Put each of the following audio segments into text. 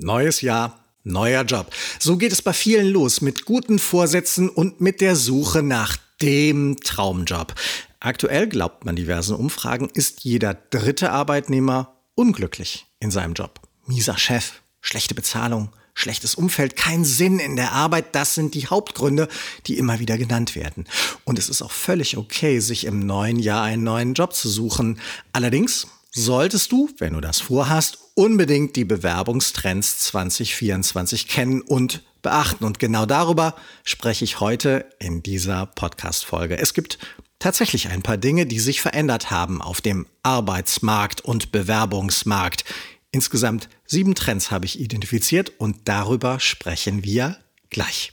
Neues Jahr, neuer Job. So geht es bei vielen los mit guten Vorsätzen und mit der Suche nach dem Traumjob. Aktuell, glaubt man diversen Umfragen, ist jeder dritte Arbeitnehmer unglücklich in seinem Job. Mieser Chef, schlechte Bezahlung, schlechtes Umfeld, kein Sinn in der Arbeit, das sind die Hauptgründe, die immer wieder genannt werden. Und es ist auch völlig okay, sich im neuen Jahr einen neuen Job zu suchen. Allerdings solltest du, wenn du das vorhast, unbedingt die Bewerbungstrends 2024 kennen und beachten. Und genau darüber spreche ich heute in dieser Podcast-Folge. Es gibt tatsächlich ein paar Dinge, die sich verändert haben auf dem Arbeitsmarkt und Bewerbungsmarkt. Insgesamt sieben Trends habe ich identifiziert und darüber sprechen wir gleich.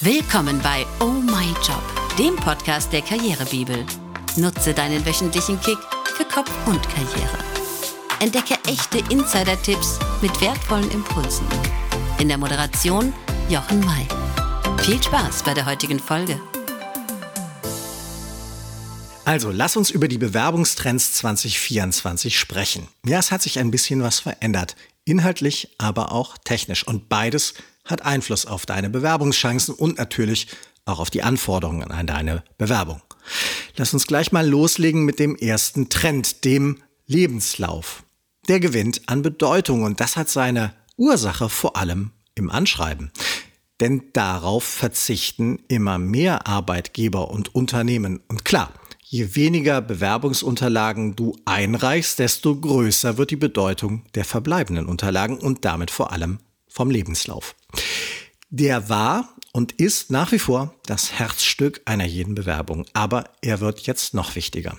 Willkommen bei Oh My Job, dem Podcast der Karrierebibel. Nutze deinen wöchentlichen Kick für Kopf und Karriere. Entdecke echte Insider-Tipps mit wertvollen Impulsen. In der Moderation Jochen May. Viel Spaß bei der heutigen Folge. Also, lass uns über die Bewerbungstrends 2024 sprechen. Ja, es hat sich ein bisschen was verändert. Inhaltlich, aber auch technisch. Und beides hat Einfluss auf deine Bewerbungschancen und natürlich auch auf die Anforderungen an deine Bewerbung. Lass uns gleich mal loslegen mit dem ersten Trend, dem Lebenslauf. Der gewinnt an Bedeutung und das hat seine Ursache vor allem im Anschreiben. Denn darauf verzichten immer mehr Arbeitgeber und Unternehmen. Und klar, je weniger Bewerbungsunterlagen du einreichst, desto größer wird die Bedeutung der verbleibenden Unterlagen und damit vor allem vom Lebenslauf. Der war und ist nach wie vor das Herzstück einer jeden Bewerbung. Aber er wird jetzt noch wichtiger.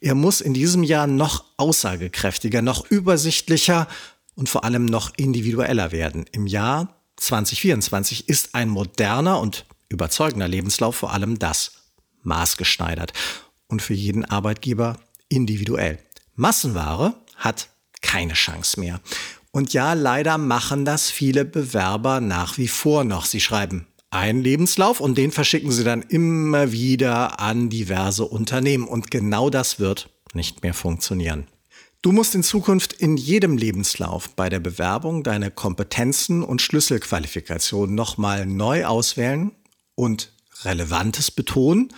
Er muss in diesem Jahr noch aussagekräftiger, noch übersichtlicher und vor allem noch individueller werden. Im Jahr 2024 ist ein moderner und überzeugender Lebenslauf vor allem das maßgeschneidert und für jeden Arbeitgeber individuell. Massenware hat keine Chance mehr. Und ja, leider machen das viele Bewerber nach wie vor noch. Sie schreiben einen Lebenslauf und den verschicken sie dann immer wieder an diverse Unternehmen. Und genau das wird nicht mehr funktionieren. Du musst in Zukunft in jedem Lebenslauf bei der Bewerbung deine Kompetenzen und Schlüsselqualifikationen nochmal neu auswählen und Relevantes betonen,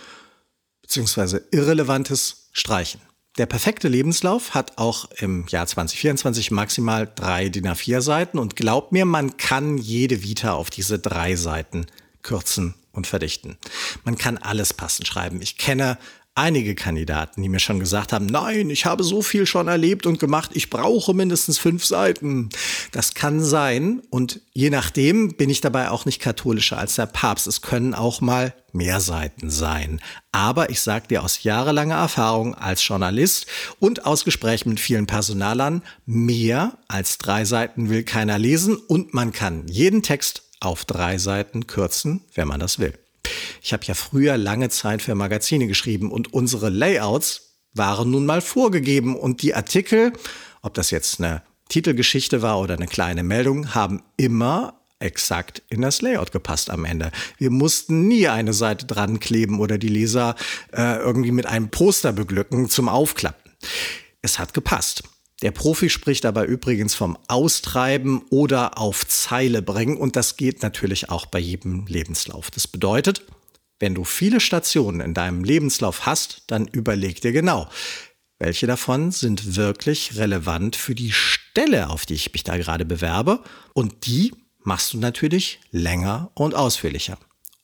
beziehungsweise Irrelevantes streichen. Der perfekte Lebenslauf hat auch im Jahr 2024 maximal drei DIN A4 Seiten und glaub mir, man kann jede Vita auf diese drei Seiten kürzen und verdichten. Man kann alles passend schreiben. Ich kenne einige Kandidaten, die mir schon gesagt haben, nein, ich habe so viel schon erlebt und gemacht, ich brauche mindestens fünf Seiten. Das kann sein und je nachdem bin ich dabei auch nicht katholischer als der Papst. Es können auch mal mehr Seiten sein. Aber ich sage dir aus jahrelanger Erfahrung als Journalist und aus Gesprächen mit vielen Personalern, mehr als drei Seiten will keiner lesen und man kann jeden Text auf drei Seiten kürzen, wenn man das will. Ich habe ja früher lange Zeit für Magazine geschrieben und unsere Layouts waren nun mal vorgegeben und die Artikel, ob das jetzt eine Titelgeschichte war oder eine kleine Meldung, haben immer exakt in das Layout gepasst am Ende. Wir mussten nie eine Seite dran kleben oder die Leser äh, irgendwie mit einem Poster beglücken zum Aufklappen. Es hat gepasst. Der Profi spricht aber übrigens vom Austreiben oder auf Zeile bringen und das geht natürlich auch bei jedem Lebenslauf. Das bedeutet, wenn du viele Stationen in deinem Lebenslauf hast, dann überleg dir genau, welche davon sind wirklich relevant für die Stelle, auf die ich mich da gerade bewerbe und die machst du natürlich länger und ausführlicher.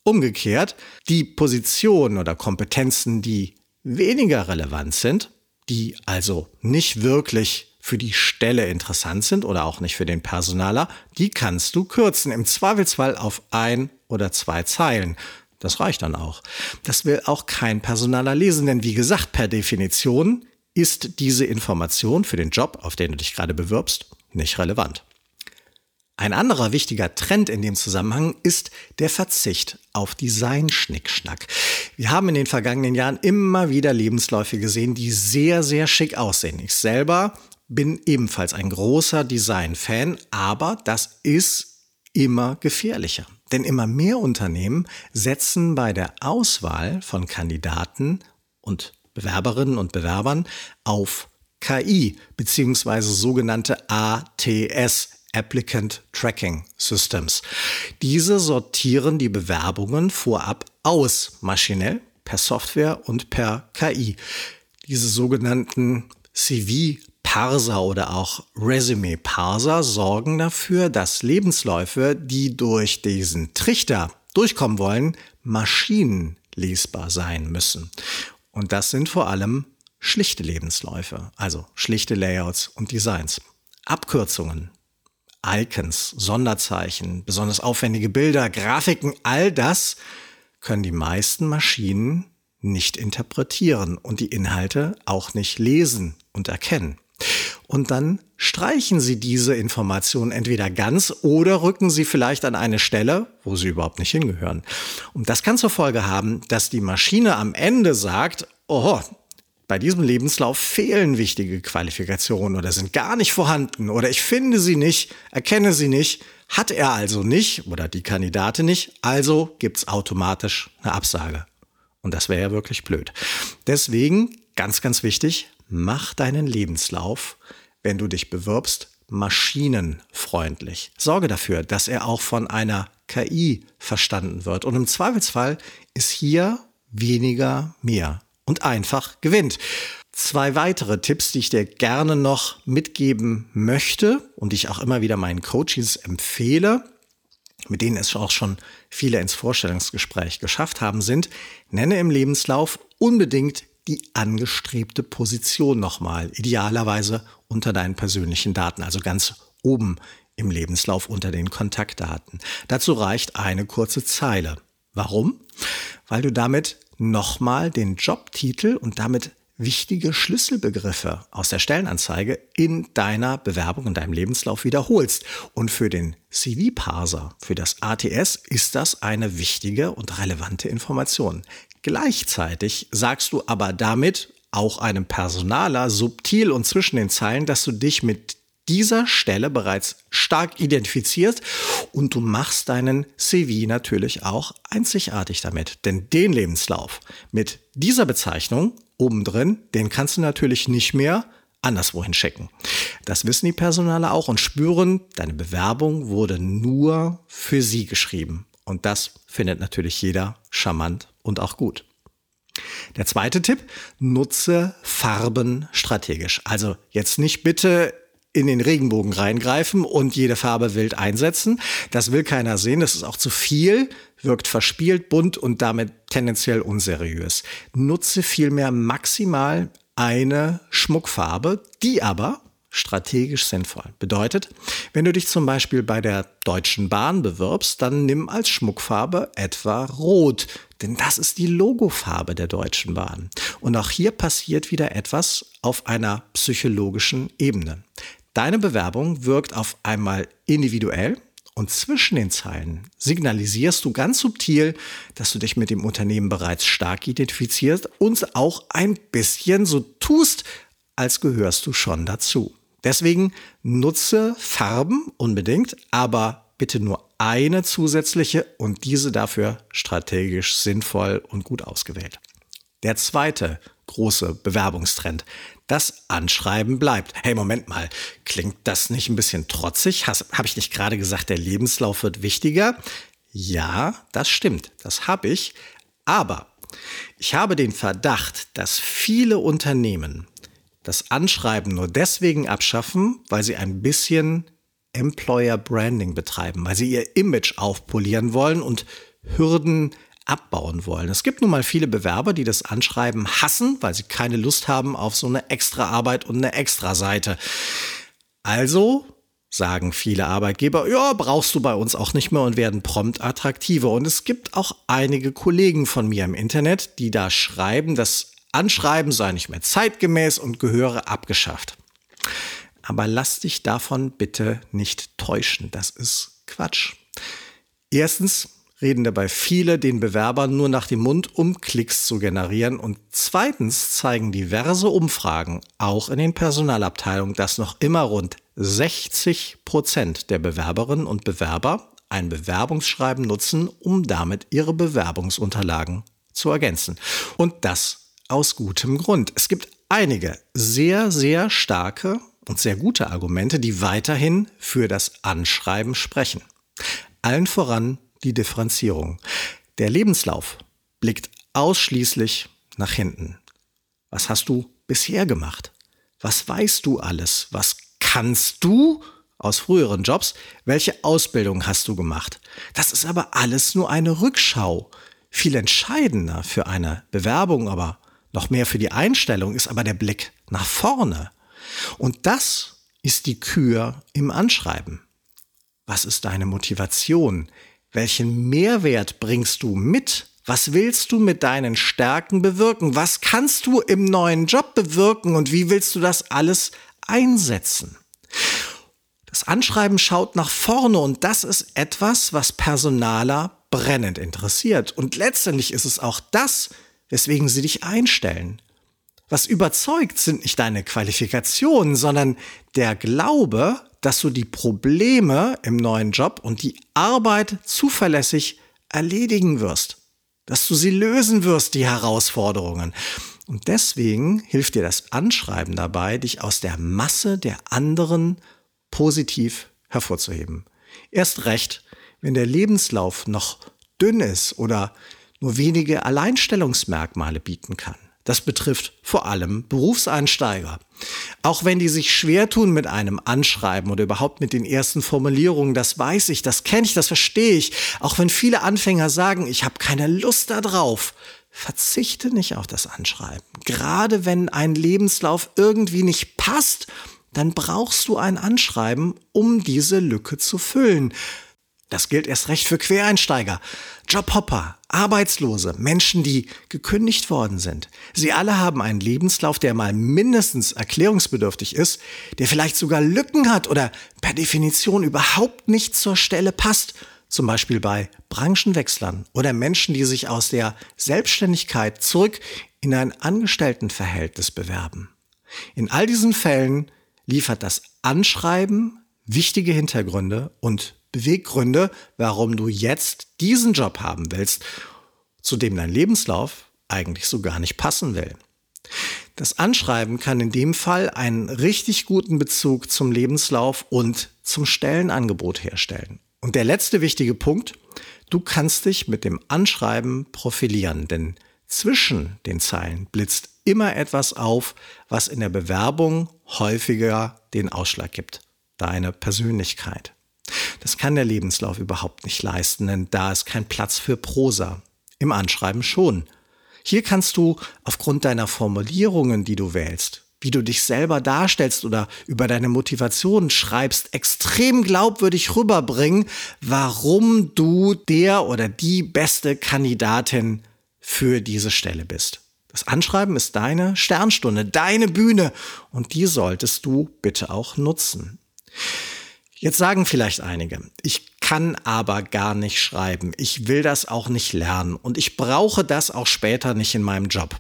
Umgekehrt, die Positionen oder Kompetenzen, die weniger relevant sind, die also nicht wirklich für die Stelle interessant sind oder auch nicht für den Personaler, die kannst du kürzen. Im Zweifelsfall auf ein oder zwei Zeilen. Das reicht dann auch. Das will auch kein Personaler lesen, denn wie gesagt, per Definition ist diese Information für den Job, auf den du dich gerade bewirbst, nicht relevant. Ein anderer wichtiger Trend in dem Zusammenhang ist der Verzicht auf Design-Schnickschnack. Wir haben in den vergangenen Jahren immer wieder Lebensläufe gesehen, die sehr, sehr schick aussehen. Ich selber bin ebenfalls ein großer Design-Fan, aber das ist immer gefährlicher. Denn immer mehr Unternehmen setzen bei der Auswahl von Kandidaten und Bewerberinnen und Bewerbern auf KI bzw. sogenannte ATS, Applicant Tracking Systems. Diese sortieren die Bewerbungen vorab aus, maschinell, per Software und per KI. Diese sogenannten CV-Parser oder auch Resume-Parser sorgen dafür, dass Lebensläufe, die durch diesen Trichter durchkommen wollen, maschinenlesbar sein müssen. Und das sind vor allem schlichte Lebensläufe, also schlichte Layouts und Designs. Abkürzungen, Icons, Sonderzeichen, besonders aufwendige Bilder, Grafiken, all das können die meisten Maschinen nicht interpretieren und die Inhalte auch nicht lesen und erkennen. Und dann streichen Sie diese Informationen entweder ganz oder rücken Sie vielleicht an eine Stelle, wo sie überhaupt nicht hingehören. Und das kann zur Folge haben, dass die Maschine am Ende sagt, oh, bei diesem Lebenslauf fehlen wichtige Qualifikationen oder sind gar nicht vorhanden oder ich finde sie nicht, erkenne sie nicht, hat er also nicht oder die Kandidatin nicht, also gibt's automatisch eine Absage. Und das wäre ja wirklich blöd. Deswegen, ganz, ganz wichtig, mach deinen Lebenslauf, wenn du dich bewirbst, maschinenfreundlich. Sorge dafür, dass er auch von einer KI verstanden wird. Und im Zweifelsfall ist hier weniger mehr und einfach gewinnt. Zwei weitere Tipps, die ich dir gerne noch mitgeben möchte und die ich auch immer wieder meinen Coaches empfehle, mit denen es auch schon viele ins Vorstellungsgespräch geschafft haben, sind, nenne im Lebenslauf unbedingt die angestrebte Position nochmal, idealerweise unter deinen persönlichen Daten, also ganz oben im Lebenslauf unter den Kontaktdaten. Dazu reicht eine kurze Zeile. Warum? Weil du damit nochmal den Jobtitel und damit wichtige Schlüsselbegriffe aus der Stellenanzeige in deiner Bewerbung, in deinem Lebenslauf wiederholst. Und für den CV-Parser, für das ATS, ist das eine wichtige und relevante Information. Gleichzeitig sagst du aber damit auch einem Personaler subtil und zwischen den Zeilen, dass du dich mit dieser Stelle bereits stark identifizierst und du machst deinen CV natürlich auch einzigartig damit. Denn den Lebenslauf mit dieser Bezeichnung obendrin, den kannst du natürlich nicht mehr anderswohin schicken. Das wissen die Personale auch und spüren, deine Bewerbung wurde nur für sie geschrieben. Und das findet natürlich jeder charmant und auch gut. Der zweite Tipp, nutze Farben strategisch. Also jetzt nicht bitte in den Regenbogen reingreifen und jede Farbe wild einsetzen. Das will keiner sehen. Das ist auch zu viel, wirkt verspielt, bunt und damit tendenziell unseriös. Nutze vielmehr maximal eine Schmuckfarbe, die aber strategisch sinnvoll. Bedeutet, wenn du dich zum Beispiel bei der Deutschen Bahn bewirbst, dann nimm als Schmuckfarbe etwa Rot, denn das ist die Logofarbe der Deutschen Bahn. Und auch hier passiert wieder etwas auf einer psychologischen Ebene. Deine Bewerbung wirkt auf einmal individuell und zwischen den Zeilen signalisierst du ganz subtil, dass du dich mit dem Unternehmen bereits stark identifizierst und auch ein bisschen so tust, als gehörst du schon dazu. Deswegen nutze Farben unbedingt, aber bitte nur eine zusätzliche und diese dafür strategisch sinnvoll und gut ausgewählt. Der zweite große Bewerbungstrend. Das Anschreiben bleibt. Hey, Moment mal, klingt das nicht ein bisschen trotzig? Habe ich nicht gerade gesagt, der Lebenslauf wird wichtiger? Ja, das stimmt, das habe ich. Aber ich habe den Verdacht, dass viele Unternehmen das Anschreiben nur deswegen abschaffen, weil sie ein bisschen Employer Branding betreiben, weil sie ihr Image aufpolieren wollen und Hürden abbauen wollen. Es gibt nun mal viele Bewerber, die das Anschreiben hassen, weil sie keine Lust haben auf so eine extra Arbeit und eine extra Seite. Also sagen viele Arbeitgeber, ja, brauchst du bei uns auch nicht mehr und werden prompt attraktiver. Und es gibt auch einige Kollegen von mir im Internet, die da schreiben, das Anschreiben sei nicht mehr zeitgemäß und gehöre abgeschafft. Aber lass dich davon bitte nicht täuschen. Das ist Quatsch. Erstens reden dabei viele den Bewerbern nur nach dem Mund, um Klicks zu generieren. Und zweitens zeigen diverse Umfragen, auch in den Personalabteilungen, dass noch immer rund 60 Prozent der Bewerberinnen und Bewerber ein Bewerbungsschreiben nutzen, um damit ihre Bewerbungsunterlagen zu ergänzen. Und das aus gutem Grund. Es gibt einige sehr, sehr starke und sehr gute Argumente, die weiterhin für das Anschreiben sprechen. Allen voran die Differenzierung. Der Lebenslauf blickt ausschließlich nach hinten. Was hast du bisher gemacht? Was weißt du alles? Was kannst du aus früheren Jobs? Welche Ausbildung hast du gemacht? Das ist aber alles nur eine Rückschau. Viel entscheidender für eine Bewerbung, aber noch mehr für die Einstellung ist aber der Blick nach vorne. Und das ist die Kür im Anschreiben. Was ist deine Motivation? Welchen Mehrwert bringst du mit? Was willst du mit deinen Stärken bewirken? Was kannst du im neuen Job bewirken und wie willst du das alles einsetzen? Das Anschreiben schaut nach vorne und das ist etwas, was Personaler brennend interessiert. Und letztendlich ist es auch das, weswegen sie dich einstellen. Was überzeugt, sind nicht deine Qualifikationen, sondern der Glaube, dass du die Probleme im neuen Job und die Arbeit zuverlässig erledigen wirst dass du sie lösen wirst, die Herausforderungen. Und deswegen hilft dir das Anschreiben dabei, dich aus der Masse der anderen positiv hervorzuheben. Erst recht, wenn der Lebenslauf noch dünn ist oder nur wenige Alleinstellungsmerkmale bieten kann. Das betrifft vor allem Berufseinsteiger. Auch wenn die sich schwer tun mit einem Anschreiben oder überhaupt mit den ersten Formulierungen, das weiß ich, das kenne ich, das verstehe ich. Auch wenn viele Anfänger sagen, ich habe keine Lust darauf, verzichte nicht auf das Anschreiben. Gerade wenn ein Lebenslauf irgendwie nicht passt, dann brauchst du ein Anschreiben, um diese Lücke zu füllen. Das gilt erst recht für Quereinsteiger, Jobhopper, Arbeitslose, Menschen, die gekündigt worden sind. Sie alle haben einen Lebenslauf, der mal mindestens erklärungsbedürftig ist, der vielleicht sogar Lücken hat oder per Definition überhaupt nicht zur Stelle passt. Zum Beispiel bei Branchenwechslern oder Menschen, die sich aus der Selbstständigkeit zurück in ein Angestelltenverhältnis bewerben. In all diesen Fällen liefert das Anschreiben wichtige Hintergründe und Beweggründe, warum du jetzt diesen Job haben willst, zu dem dein Lebenslauf eigentlich so gar nicht passen will. Das Anschreiben kann in dem Fall einen richtig guten Bezug zum Lebenslauf und zum Stellenangebot herstellen. Und der letzte wichtige Punkt, du kannst dich mit dem Anschreiben profilieren, denn zwischen den Zeilen blitzt immer etwas auf, was in der Bewerbung häufiger den Ausschlag gibt. Deine Persönlichkeit. Das kann der Lebenslauf überhaupt nicht leisten, denn da ist kein Platz für Prosa. Im Anschreiben schon. Hier kannst du aufgrund deiner Formulierungen, die du wählst, wie du dich selber darstellst oder über deine Motivation schreibst, extrem glaubwürdig rüberbringen, warum du der oder die beste Kandidatin für diese Stelle bist. Das Anschreiben ist deine Sternstunde, deine Bühne und die solltest du bitte auch nutzen. Jetzt sagen vielleicht einige, ich kann aber gar nicht schreiben, ich will das auch nicht lernen und ich brauche das auch später nicht in meinem Job.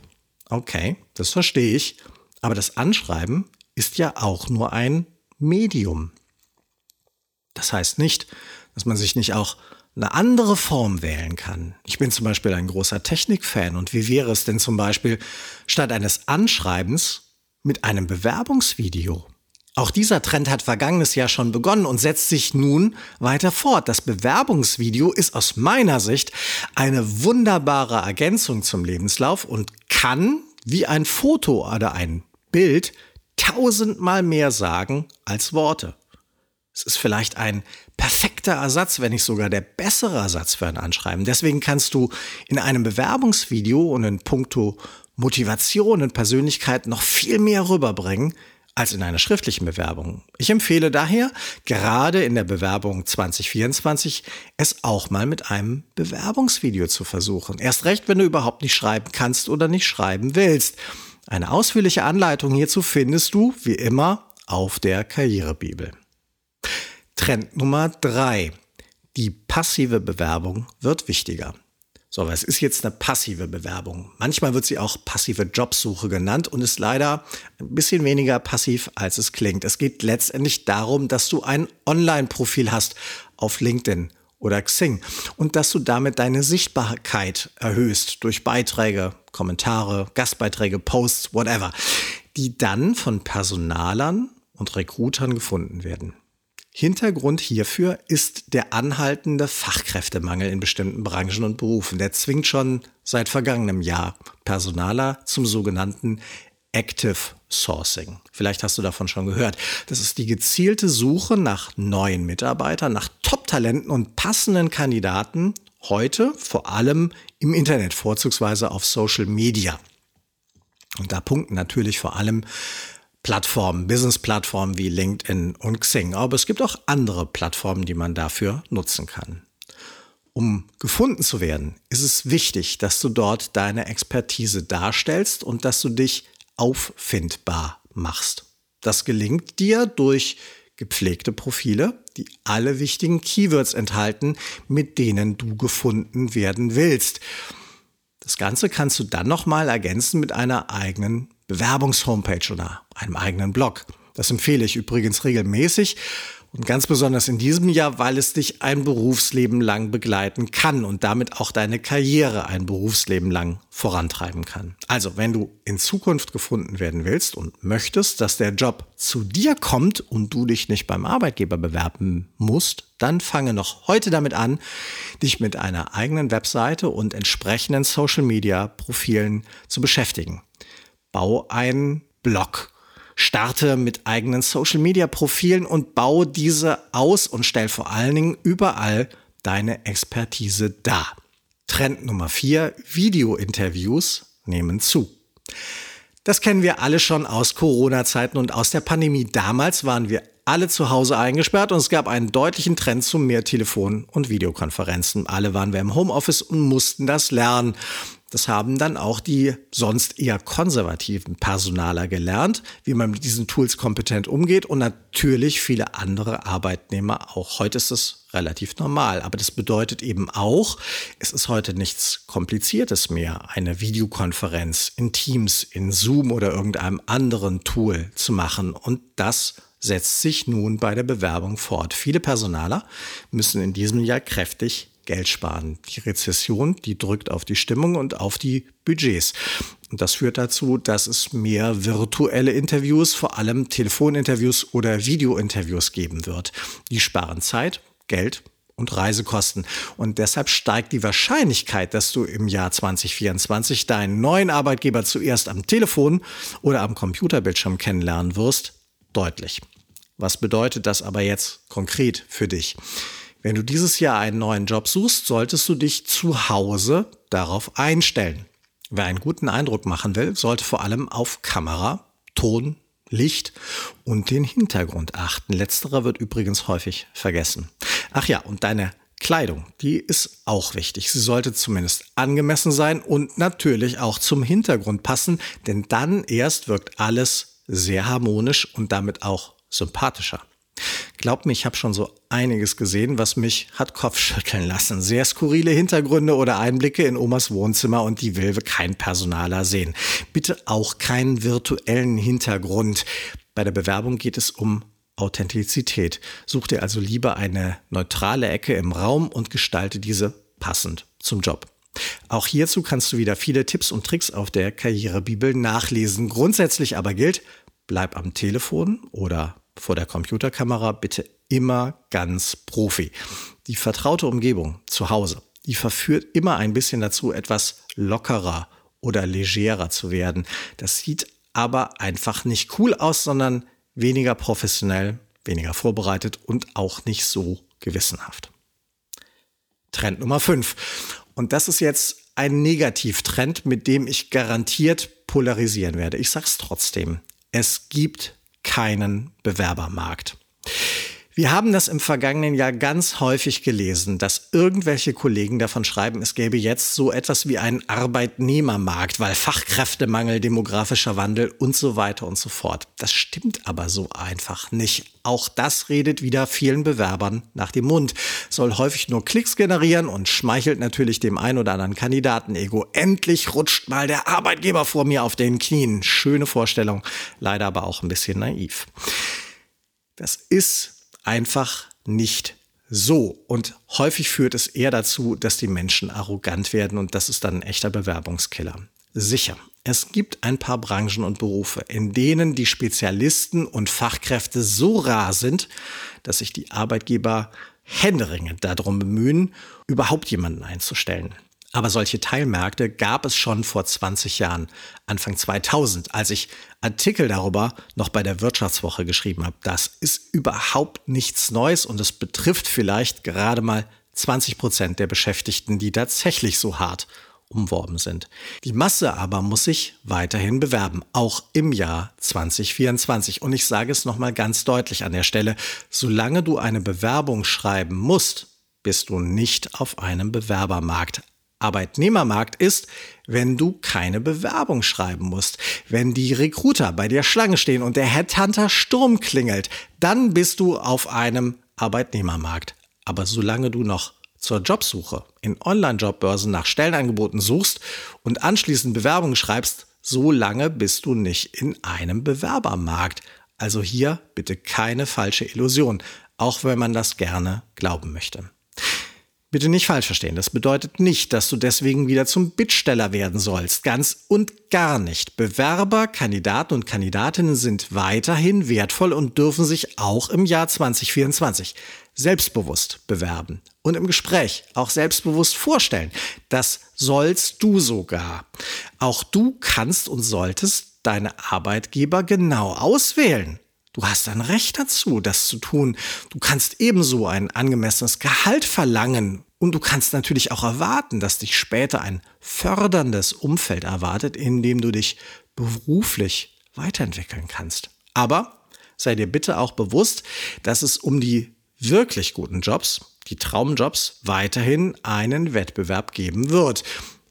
Okay, das verstehe ich, aber das Anschreiben ist ja auch nur ein Medium. Das heißt nicht, dass man sich nicht auch eine andere Form wählen kann. Ich bin zum Beispiel ein großer Technikfan und wie wäre es denn zum Beispiel statt eines Anschreibens mit einem Bewerbungsvideo? Auch dieser Trend hat vergangenes Jahr schon begonnen und setzt sich nun weiter fort. Das Bewerbungsvideo ist aus meiner Sicht eine wunderbare Ergänzung zum Lebenslauf und kann wie ein Foto oder ein Bild tausendmal mehr sagen als Worte. Es ist vielleicht ein perfekter Ersatz, wenn nicht sogar der bessere Ersatz für ein Anschreiben. Deswegen kannst du in einem Bewerbungsvideo und in puncto Motivation und Persönlichkeit noch viel mehr rüberbringen, als in einer schriftlichen Bewerbung. Ich empfehle daher, gerade in der Bewerbung 2024, es auch mal mit einem Bewerbungsvideo zu versuchen. Erst recht, wenn du überhaupt nicht schreiben kannst oder nicht schreiben willst. Eine ausführliche Anleitung hierzu findest du, wie immer, auf der Karrierebibel. Trend Nummer drei: Die passive Bewerbung wird wichtiger. So, was ist jetzt eine passive Bewerbung? Manchmal wird sie auch passive Jobsuche genannt und ist leider ein bisschen weniger passiv, als es klingt. Es geht letztendlich darum, dass du ein Online-Profil hast auf LinkedIn oder Xing und dass du damit deine Sichtbarkeit erhöhst durch Beiträge, Kommentare, Gastbeiträge, Posts, whatever, die dann von Personalern und Rekrutern gefunden werden. Hintergrund hierfür ist der anhaltende Fachkräftemangel in bestimmten Branchen und Berufen. Der zwingt schon seit vergangenem Jahr Personaler zum sogenannten Active Sourcing. Vielleicht hast du davon schon gehört. Das ist die gezielte Suche nach neuen Mitarbeitern, nach Top-Talenten und passenden Kandidaten heute vor allem im Internet, vorzugsweise auf Social Media. Und da punkten natürlich vor allem Plattformen, Business-Plattformen wie LinkedIn und Xing. Aber es gibt auch andere Plattformen, die man dafür nutzen kann. Um gefunden zu werden, ist es wichtig, dass du dort deine Expertise darstellst und dass du dich auffindbar machst. Das gelingt dir durch gepflegte Profile, die alle wichtigen Keywords enthalten, mit denen du gefunden werden willst. Das Ganze kannst du dann nochmal ergänzen mit einer eigenen Bewerbungshomepage oder einem eigenen Blog. Das empfehle ich übrigens regelmäßig und ganz besonders in diesem Jahr, weil es dich ein Berufsleben lang begleiten kann und damit auch deine Karriere ein Berufsleben lang vorantreiben kann. Also, wenn du in Zukunft gefunden werden willst und möchtest, dass der Job zu dir kommt und du dich nicht beim Arbeitgeber bewerben musst, dann fange noch heute damit an, dich mit einer eigenen Webseite und entsprechenden Social-Media-Profilen zu beschäftigen. Bau einen Blog starte mit eigenen Social-Media-Profilen und baue diese aus und stell vor allen Dingen überall deine Expertise dar. Trend Nummer vier: Video-Interviews nehmen zu. Das kennen wir alle schon aus Corona-Zeiten und aus der Pandemie. Damals waren wir alle zu Hause eingesperrt und es gab einen deutlichen Trend zu mehr Telefon- und Videokonferenzen. Alle waren wir im Homeoffice und mussten das lernen. Das haben dann auch die sonst eher konservativen Personaler gelernt, wie man mit diesen Tools kompetent umgeht und natürlich viele andere Arbeitnehmer auch. Heute ist es relativ normal, aber das bedeutet eben auch, es ist heute nichts Kompliziertes mehr, eine Videokonferenz in Teams, in Zoom oder irgendeinem anderen Tool zu machen und das setzt sich nun bei der Bewerbung fort. Viele Personaler müssen in diesem Jahr kräftig Geld sparen. Die Rezession, die drückt auf die Stimmung und auf die Budgets. Und das führt dazu, dass es mehr virtuelle Interviews, vor allem Telefoninterviews oder Videointerviews geben wird. Die sparen Zeit, Geld und Reisekosten. Und deshalb steigt die Wahrscheinlichkeit, dass du im Jahr 2024 deinen neuen Arbeitgeber zuerst am Telefon oder am Computerbildschirm kennenlernen wirst, deutlich. Was bedeutet das aber jetzt konkret für dich? Wenn du dieses Jahr einen neuen Job suchst, solltest du dich zu Hause darauf einstellen. Wer einen guten Eindruck machen will, sollte vor allem auf Kamera, Ton, Licht und den Hintergrund achten. Letzterer wird übrigens häufig vergessen. Ach ja, und deine Kleidung, die ist auch wichtig. Sie sollte zumindest angemessen sein und natürlich auch zum Hintergrund passen, denn dann erst wirkt alles sehr harmonisch und damit auch sympathischer. Glaub mir, ich habe schon so einiges gesehen, was mich hat Kopfschütteln lassen. Sehr skurrile Hintergründe oder Einblicke in Omas Wohnzimmer und die will kein Personaler sehen. Bitte auch keinen virtuellen Hintergrund. Bei der Bewerbung geht es um Authentizität. Such dir also lieber eine neutrale Ecke im Raum und gestalte diese passend zum Job. Auch hierzu kannst du wieder viele Tipps und Tricks auf der Karrierebibel nachlesen. Grundsätzlich aber gilt, bleib am Telefon oder vor der Computerkamera bitte immer ganz Profi. Die vertraute Umgebung zu Hause, die verführt immer ein bisschen dazu, etwas lockerer oder legerer zu werden. Das sieht aber einfach nicht cool aus, sondern weniger professionell, weniger vorbereitet und auch nicht so gewissenhaft. Trend Nummer 5. Und das ist jetzt ein Negativtrend, mit dem ich garantiert polarisieren werde. Ich sag's trotzdem. Es gibt keinen Bewerbermarkt. Wir haben das im vergangenen Jahr ganz häufig gelesen, dass irgendwelche Kollegen davon schreiben, es gäbe jetzt so etwas wie einen Arbeitnehmermarkt, weil Fachkräftemangel, demografischer Wandel und so weiter und so fort. Das stimmt aber so einfach nicht. Auch das redet wieder vielen Bewerbern nach dem Mund, soll häufig nur Klicks generieren und schmeichelt natürlich dem ein oder anderen Kandidaten-Ego. Endlich rutscht mal der Arbeitgeber vor mir auf den Knien. Schöne Vorstellung, leider aber auch ein bisschen naiv. Das ist einfach nicht so. Und häufig führt es eher dazu, dass die Menschen arrogant werden und das ist dann ein echter Bewerbungskiller. Sicher, Es gibt ein paar Branchen und Berufe, in denen die Spezialisten und Fachkräfte so rar sind, dass sich die Arbeitgeber händeringend darum bemühen, überhaupt jemanden einzustellen. Aber solche Teilmärkte gab es schon vor 20 Jahren, Anfang 2000, als ich Artikel darüber noch bei der Wirtschaftswoche geschrieben habe. Das ist überhaupt nichts Neues und es betrifft vielleicht gerade mal 20 Prozent der Beschäftigten, die tatsächlich so hart umworben sind. Die Masse aber muss sich weiterhin bewerben, auch im Jahr 2024. Und ich sage es nochmal ganz deutlich an der Stelle, solange du eine Bewerbung schreiben musst, bist du nicht auf einem Bewerbermarkt. Arbeitnehmermarkt ist, wenn du keine Bewerbung schreiben musst. Wenn die Recruiter bei dir Schlange stehen und der Headhunter Sturm klingelt, dann bist du auf einem Arbeitnehmermarkt. Aber solange du noch zur Jobsuche in Online-Jobbörsen nach Stellenangeboten suchst und anschließend Bewerbungen schreibst, so lange bist du nicht in einem Bewerbermarkt. Also hier bitte keine falsche Illusion, auch wenn man das gerne glauben möchte. Bitte nicht falsch verstehen, das bedeutet nicht, dass du deswegen wieder zum Bittsteller werden sollst. Ganz und gar nicht. Bewerber, Kandidaten und Kandidatinnen sind weiterhin wertvoll und dürfen sich auch im Jahr 2024 selbstbewusst bewerben und im Gespräch auch selbstbewusst vorstellen. Das sollst du sogar. Auch du kannst und solltest deine Arbeitgeber genau auswählen. Du hast ein Recht dazu, das zu tun. Du kannst ebenso ein angemessenes Gehalt verlangen. Und du kannst natürlich auch erwarten, dass dich später ein förderndes Umfeld erwartet, in dem du dich beruflich weiterentwickeln kannst. Aber sei dir bitte auch bewusst, dass es um die wirklich guten Jobs, die Traumjobs, weiterhin einen Wettbewerb geben wird.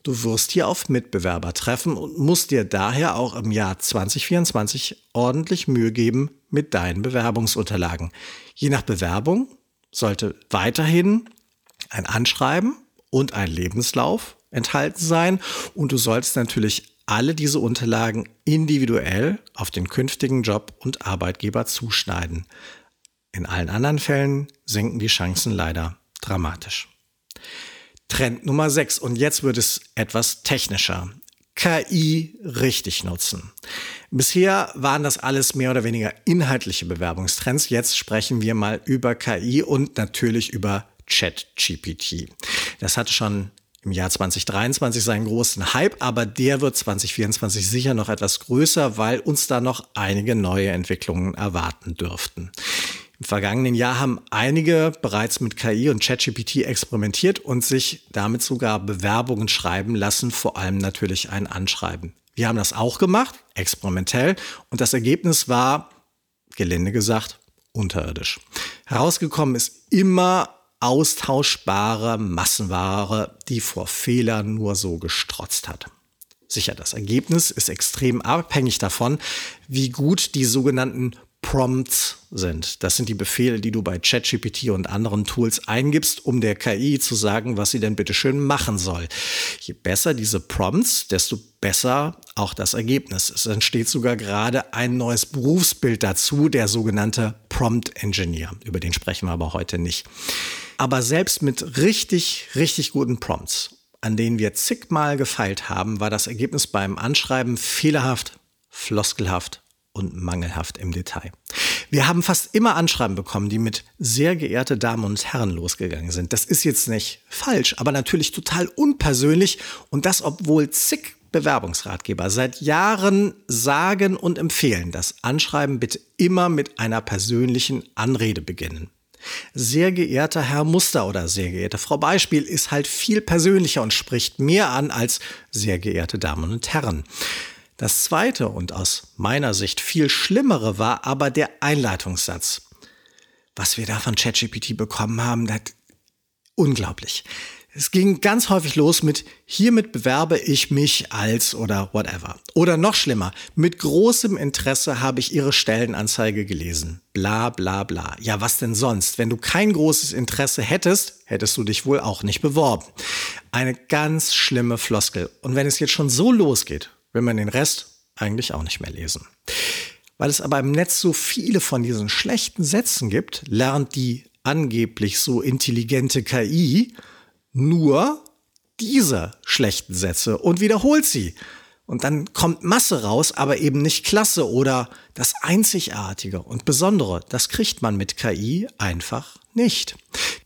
Du wirst hier auf Mitbewerber treffen und musst dir daher auch im Jahr 2024 ordentlich Mühe geben mit deinen Bewerbungsunterlagen. Je nach Bewerbung sollte weiterhin ein Anschreiben und ein Lebenslauf enthalten sein und du sollst natürlich alle diese Unterlagen individuell auf den künftigen Job und Arbeitgeber zuschneiden. In allen anderen Fällen sinken die Chancen leider dramatisch. Trend Nummer 6. Und jetzt wird es etwas technischer. KI richtig nutzen. Bisher waren das alles mehr oder weniger inhaltliche Bewerbungstrends. Jetzt sprechen wir mal über KI und natürlich über ChatGPT. Das hatte schon im Jahr 2023 seinen großen Hype, aber der wird 2024 sicher noch etwas größer, weil uns da noch einige neue Entwicklungen erwarten dürften. Im vergangenen Jahr haben einige bereits mit KI und ChatGPT experimentiert und sich damit sogar Bewerbungen schreiben lassen, vor allem natürlich ein Anschreiben. Wir haben das auch gemacht, experimentell, und das Ergebnis war, gelinde gesagt, unterirdisch. Herausgekommen ist immer austauschbare Massenware, die vor Fehlern nur so gestrotzt hat. Sicher, das Ergebnis ist extrem abhängig davon, wie gut die sogenannten Prompts sind. Das sind die Befehle, die du bei ChatGPT und anderen Tools eingibst, um der KI zu sagen, was sie denn bitte schön machen soll. Je besser diese Prompts, desto besser auch das Ergebnis. Es entsteht sogar gerade ein neues Berufsbild dazu, der sogenannte Prompt Engineer. Über den sprechen wir aber heute nicht. Aber selbst mit richtig, richtig guten Prompts, an denen wir zigmal gefeilt haben, war das Ergebnis beim Anschreiben fehlerhaft, floskelhaft und mangelhaft im Detail. Wir haben fast immer Anschreiben bekommen, die mit sehr geehrte Damen und Herren losgegangen sind. Das ist jetzt nicht falsch, aber natürlich total unpersönlich und das, obwohl zig Bewerbungsratgeber seit Jahren sagen und empfehlen, dass Anschreiben bitte immer mit einer persönlichen Anrede beginnen. Sehr geehrter Herr Muster oder sehr geehrte Frau Beispiel ist halt viel persönlicher und spricht mehr an als sehr geehrte Damen und Herren. Das zweite und aus meiner Sicht viel schlimmere war aber der Einleitungssatz. Was wir da von ChatGPT bekommen haben, das unglaublich. Es ging ganz häufig los mit hiermit bewerbe ich mich als oder whatever. Oder noch schlimmer, mit großem Interesse habe ich Ihre Stellenanzeige gelesen. Bla bla bla. Ja, was denn sonst? Wenn du kein großes Interesse hättest, hättest du dich wohl auch nicht beworben. Eine ganz schlimme Floskel. Und wenn es jetzt schon so losgeht, will man den Rest eigentlich auch nicht mehr lesen. Weil es aber im Netz so viele von diesen schlechten Sätzen gibt, lernt die angeblich so intelligente KI nur diese schlechten Sätze und wiederholt sie. Und dann kommt Masse raus, aber eben nicht Klasse oder das Einzigartige und Besondere. Das kriegt man mit KI einfach nicht.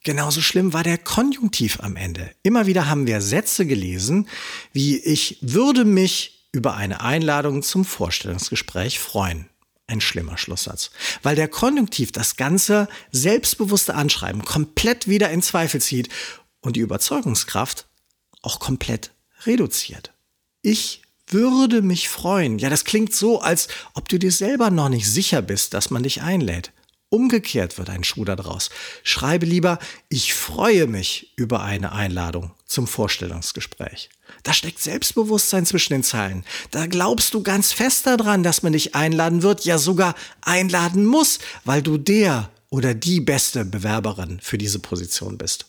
Genauso schlimm war der Konjunktiv am Ende. Immer wieder haben wir Sätze gelesen, wie ich würde mich über eine Einladung zum Vorstellungsgespräch freuen. Ein schlimmer Schlusssatz. Weil der Konjunktiv das ganze selbstbewusste Anschreiben komplett wieder in Zweifel zieht und die Überzeugungskraft auch komplett reduziert. Ich würde mich freuen. Ja, das klingt so, als ob du dir selber noch nicht sicher bist, dass man dich einlädt. Umgekehrt wird ein Schuh daraus. Schreibe lieber, ich freue mich über eine Einladung zum Vorstellungsgespräch. Da steckt Selbstbewusstsein zwischen den Zeilen. Da glaubst du ganz fest daran, dass man dich einladen wird, ja sogar einladen muss, weil du der oder die beste Bewerberin für diese Position bist.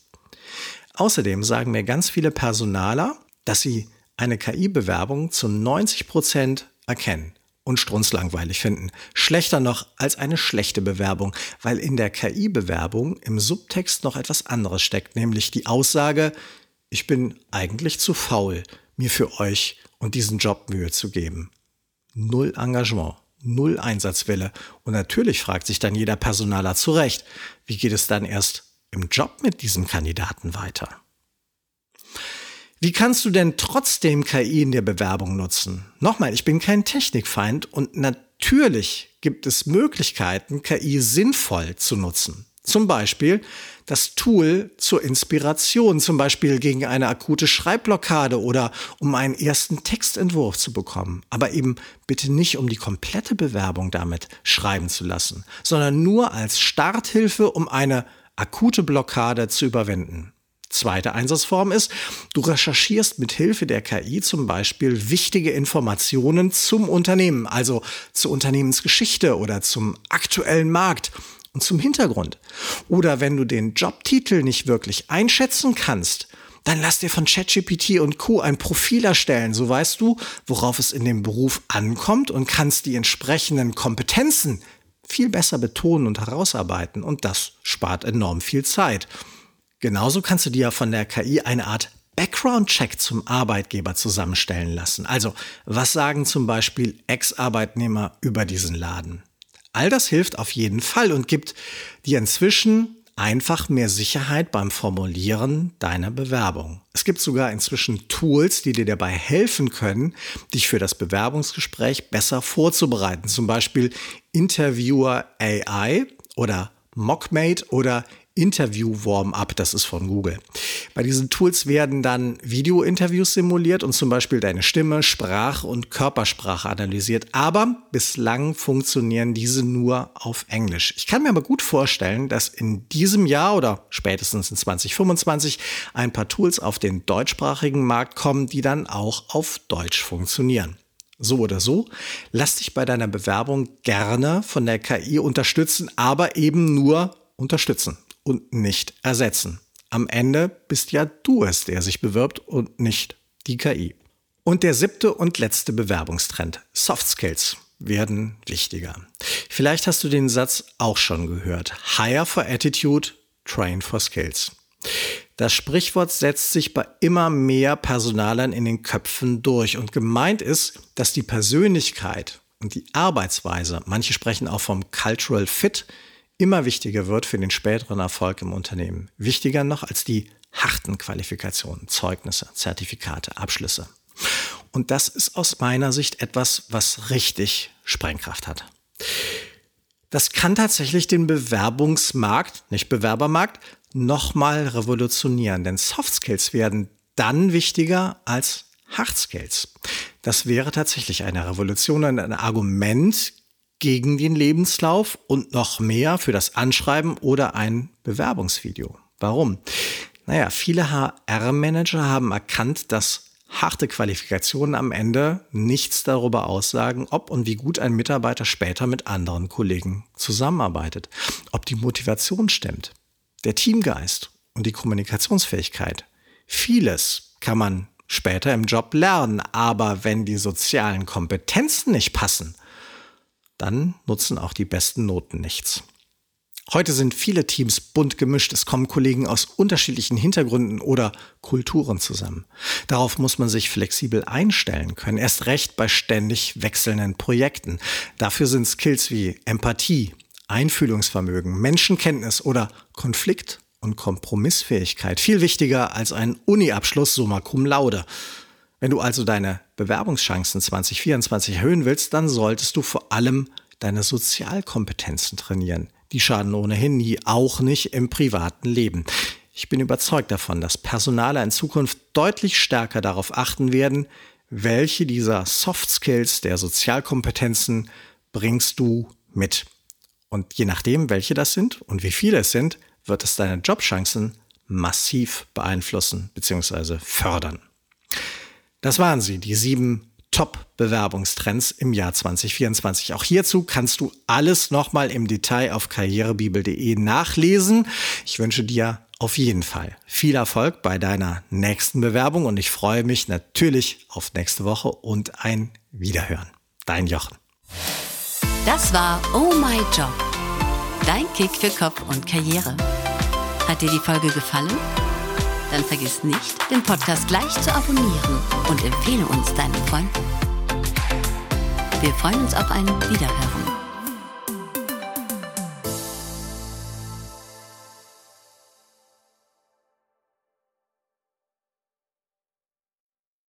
Außerdem sagen mir ganz viele Personaler, dass sie eine KI-Bewerbung zu 90 Prozent erkennen und strunzlangweilig finden. Schlechter noch als eine schlechte Bewerbung, weil in der KI-Bewerbung im Subtext noch etwas anderes steckt, nämlich die Aussage, ich bin eigentlich zu faul, mir für euch und diesen Job Mühe zu geben. Null Engagement, null Einsatzwille. Und natürlich fragt sich dann jeder Personaler zurecht, wie geht es dann erst im Job mit diesem Kandidaten weiter? Wie kannst du denn trotzdem KI in der Bewerbung nutzen? Nochmal, ich bin kein Technikfeind und natürlich gibt es Möglichkeiten, KI sinnvoll zu nutzen. Zum Beispiel das Tool zur Inspiration, zum Beispiel gegen eine akute Schreibblockade oder um einen ersten Textentwurf zu bekommen. Aber eben bitte nicht, um die komplette Bewerbung damit schreiben zu lassen, sondern nur als Starthilfe, um eine akute Blockade zu überwinden. Zweite Einsatzform ist, du recherchierst mit Hilfe der KI zum Beispiel wichtige Informationen zum Unternehmen, also zur Unternehmensgeschichte oder zum aktuellen Markt und zum Hintergrund. Oder wenn du den Jobtitel nicht wirklich einschätzen kannst, dann lass dir von ChatGPT und Co. ein Profil erstellen. So weißt du, worauf es in dem Beruf ankommt und kannst die entsprechenden Kompetenzen viel besser betonen und herausarbeiten. Und das spart enorm viel Zeit. Genauso kannst du dir von der KI eine Art Background-Check zum Arbeitgeber zusammenstellen lassen. Also, was sagen zum Beispiel Ex-Arbeitnehmer über diesen Laden? All das hilft auf jeden Fall und gibt dir inzwischen einfach mehr Sicherheit beim Formulieren deiner Bewerbung. Es gibt sogar inzwischen Tools, die dir dabei helfen können, dich für das Bewerbungsgespräch besser vorzubereiten. Zum Beispiel Interviewer AI oder Mockmate oder Interview Warm-up, das ist von Google. Bei diesen Tools werden dann Video-Interviews simuliert und zum Beispiel deine Stimme, Sprach- und Körpersprache analysiert. Aber bislang funktionieren diese nur auf Englisch. Ich kann mir aber gut vorstellen, dass in diesem Jahr oder spätestens in 2025 ein paar Tools auf den deutschsprachigen Markt kommen, die dann auch auf Deutsch funktionieren. So oder so, lass dich bei deiner Bewerbung gerne von der KI unterstützen, aber eben nur unterstützen und nicht ersetzen. Am Ende bist ja du es, der sich bewirbt und nicht die KI. Und der siebte und letzte Bewerbungstrend, Soft Skills, werden wichtiger. Vielleicht hast du den Satz auch schon gehört. Hire for Attitude, Train for Skills. Das Sprichwort setzt sich bei immer mehr Personalern in den Köpfen durch und gemeint ist, dass die Persönlichkeit und die Arbeitsweise, manche sprechen auch vom Cultural Fit, immer wichtiger wird für den späteren Erfolg im Unternehmen. Wichtiger noch als die harten Qualifikationen, Zeugnisse, Zertifikate, Abschlüsse. Und das ist aus meiner Sicht etwas, was richtig Sprengkraft hat. Das kann tatsächlich den Bewerbungsmarkt, nicht Bewerbermarkt, nochmal revolutionieren, denn Soft Skills werden dann wichtiger als Hard Skills. Das wäre tatsächlich eine Revolution und ein Argument gegen den Lebenslauf und noch mehr für das Anschreiben oder ein Bewerbungsvideo. Warum? Naja, viele HR-Manager haben erkannt, dass harte Qualifikationen am Ende nichts darüber aussagen, ob und wie gut ein Mitarbeiter später mit anderen Kollegen zusammenarbeitet, ob die Motivation stimmt, der Teamgeist und die Kommunikationsfähigkeit. Vieles kann man später im Job lernen, aber wenn die sozialen Kompetenzen nicht passen, dann nutzen auch die besten Noten nichts. Heute sind viele Teams bunt gemischt. Es kommen Kollegen aus unterschiedlichen Hintergründen oder Kulturen zusammen. Darauf muss man sich flexibel einstellen können, erst recht bei ständig wechselnden Projekten. Dafür sind Skills wie Empathie, Einfühlungsvermögen, Menschenkenntnis oder Konflikt- und Kompromissfähigkeit viel wichtiger als ein Uni-Abschluss summa cum laude. Wenn du also deine Bewerbungschancen 2024 erhöhen willst, dann solltest du vor allem deine Sozialkompetenzen trainieren. Die schaden ohnehin nie, auch nicht im privaten Leben. Ich bin überzeugt davon, dass Personale in Zukunft deutlich stärker darauf achten werden, welche dieser Soft Skills der Sozialkompetenzen bringst du mit. Und je nachdem, welche das sind und wie viele es sind, wird es deine Jobchancen massiv beeinflussen bzw. fördern. Das waren sie, die sieben Top-Bewerbungstrends im Jahr 2024. Auch hierzu kannst du alles nochmal im Detail auf karrierebibel.de nachlesen. Ich wünsche dir auf jeden Fall viel Erfolg bei deiner nächsten Bewerbung und ich freue mich natürlich auf nächste Woche und ein Wiederhören. Dein Jochen. Das war Oh My Job. Dein Kick für Kopf und Karriere. Hat dir die Folge gefallen? Dann vergiss nicht, den Podcast gleich zu abonnieren und empfehle uns deinen Freunden. Wir freuen uns auf ein Wiederhören.